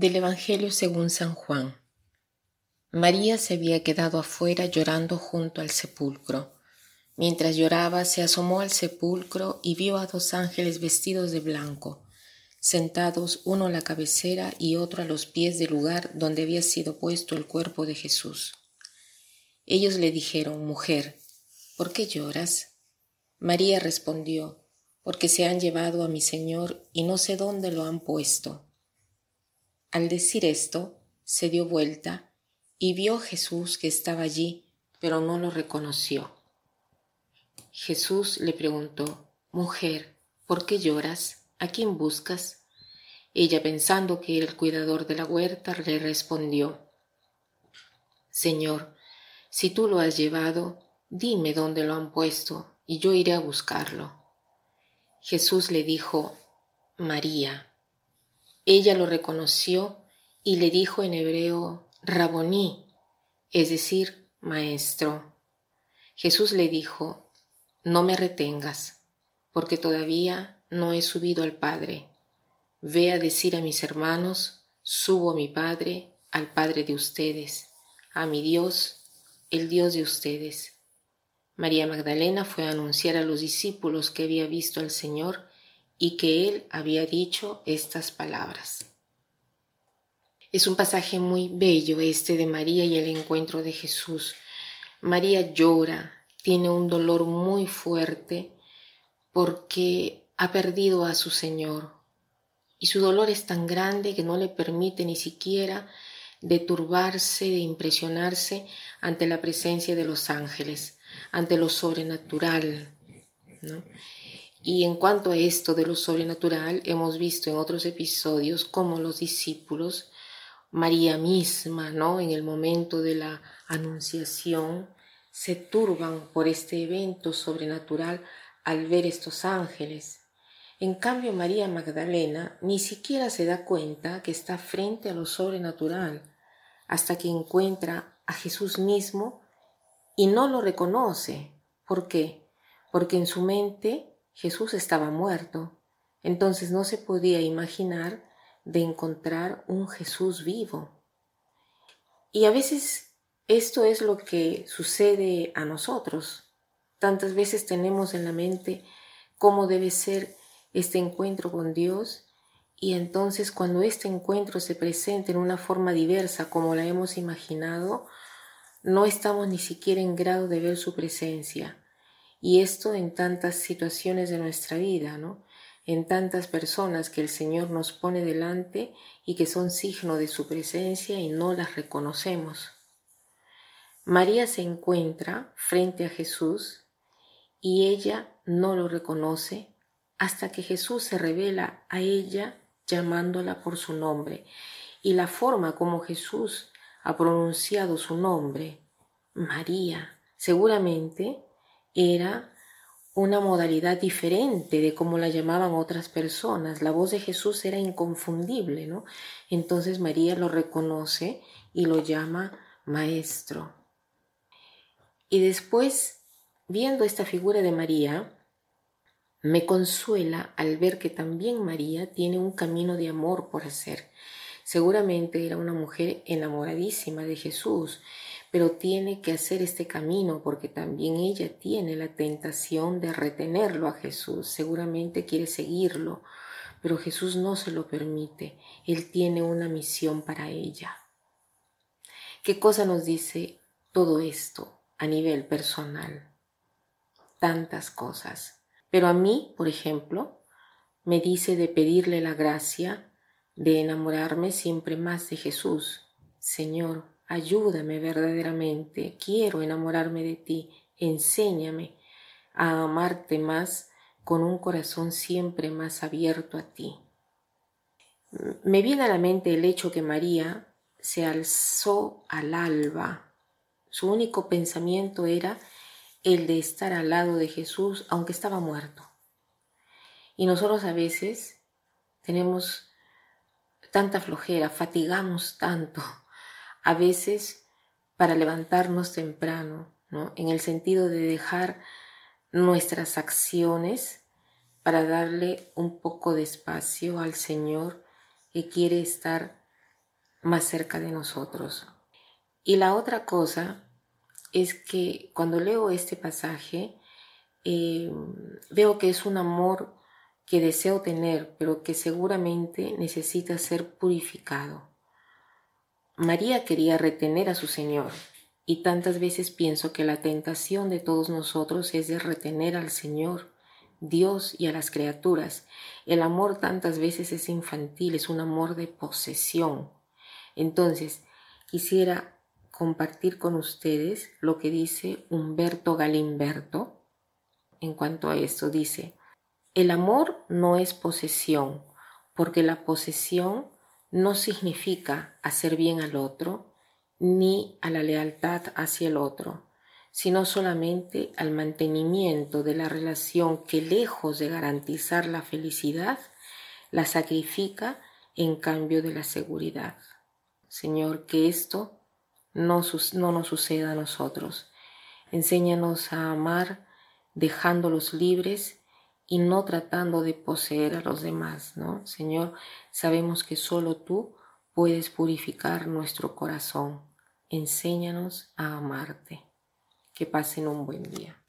Del Evangelio según San Juan. María se había quedado afuera llorando junto al sepulcro. Mientras lloraba, se asomó al sepulcro y vio a dos ángeles vestidos de blanco, sentados uno a la cabecera y otro a los pies del lugar donde había sido puesto el cuerpo de Jesús. Ellos le dijeron, Mujer, ¿por qué lloras? María respondió, Porque se han llevado a mi Señor y no sé dónde lo han puesto. Al decir esto, se dio vuelta y vio a Jesús que estaba allí, pero no lo reconoció. Jesús le preguntó, Mujer, ¿por qué lloras? ¿A quién buscas? Ella, pensando que era el cuidador de la huerta, le respondió, Señor, si tú lo has llevado, dime dónde lo han puesto, y yo iré a buscarlo. Jesús le dijo, María. Ella lo reconoció y le dijo en hebreo Raboní, es decir, maestro. Jesús le dijo, no me retengas, porque todavía no he subido al Padre. Ve a decir a mis hermanos, subo a mi Padre, al Padre de ustedes, a mi Dios, el Dios de ustedes. María Magdalena fue a anunciar a los discípulos que había visto al Señor y que él había dicho estas palabras. Es un pasaje muy bello este de María y el encuentro de Jesús. María llora, tiene un dolor muy fuerte porque ha perdido a su Señor. Y su dolor es tan grande que no le permite ni siquiera de turbarse, de impresionarse ante la presencia de los ángeles, ante lo sobrenatural. ¿no? Y en cuanto a esto de lo sobrenatural, hemos visto en otros episodios cómo los discípulos, María misma, ¿no? En el momento de la anunciación, se turban por este evento sobrenatural al ver estos ángeles. En cambio, María Magdalena ni siquiera se da cuenta que está frente a lo sobrenatural hasta que encuentra a Jesús mismo y no lo reconoce. ¿Por qué? Porque en su mente Jesús estaba muerto, entonces no se podía imaginar de encontrar un Jesús vivo. Y a veces esto es lo que sucede a nosotros. Tantas veces tenemos en la mente cómo debe ser este encuentro con Dios y entonces cuando este encuentro se presenta en una forma diversa como la hemos imaginado, no estamos ni siquiera en grado de ver su presencia. Y esto en tantas situaciones de nuestra vida, ¿no? En tantas personas que el Señor nos pone delante y que son signo de su presencia y no las reconocemos. María se encuentra frente a Jesús y ella no lo reconoce hasta que Jesús se revela a ella llamándola por su nombre. Y la forma como Jesús ha pronunciado su nombre, María, seguramente era una modalidad diferente de cómo la llamaban otras personas. La voz de Jesús era inconfundible, ¿no? Entonces María lo reconoce y lo llama maestro. Y después, viendo esta figura de María, me consuela al ver que también María tiene un camino de amor por hacer. Seguramente era una mujer enamoradísima de Jesús pero tiene que hacer este camino porque también ella tiene la tentación de retenerlo a Jesús, seguramente quiere seguirlo, pero Jesús no se lo permite, Él tiene una misión para ella. ¿Qué cosa nos dice todo esto a nivel personal? Tantas cosas. Pero a mí, por ejemplo, me dice de pedirle la gracia de enamorarme siempre más de Jesús. Señor, Ayúdame verdaderamente, quiero enamorarme de ti, enséñame a amarte más con un corazón siempre más abierto a ti. Me viene a la mente el hecho que María se alzó al alba. Su único pensamiento era el de estar al lado de Jesús aunque estaba muerto. Y nosotros a veces tenemos tanta flojera, fatigamos tanto a veces para levantarnos temprano, ¿no? En el sentido de dejar nuestras acciones para darle un poco de espacio al Señor que quiere estar más cerca de nosotros. Y la otra cosa es que cuando leo este pasaje, eh, veo que es un amor que deseo tener, pero que seguramente necesita ser purificado. María quería retener a su Señor, y tantas veces pienso que la tentación de todos nosotros es de retener al Señor, Dios y a las criaturas. El amor tantas veces es infantil, es un amor de posesión. Entonces, quisiera compartir con ustedes lo que dice Humberto Galimberto en cuanto a esto. Dice, el amor no es posesión, porque la posesión no significa hacer bien al otro ni a la lealtad hacia el otro, sino solamente al mantenimiento de la relación que lejos de garantizar la felicidad, la sacrifica en cambio de la seguridad. Señor, que esto no, no nos suceda a nosotros. Enséñanos a amar dejándolos libres y no tratando de poseer a los demás, ¿no? Señor, sabemos que solo tú puedes purificar nuestro corazón. Enséñanos a amarte. Que pasen un buen día.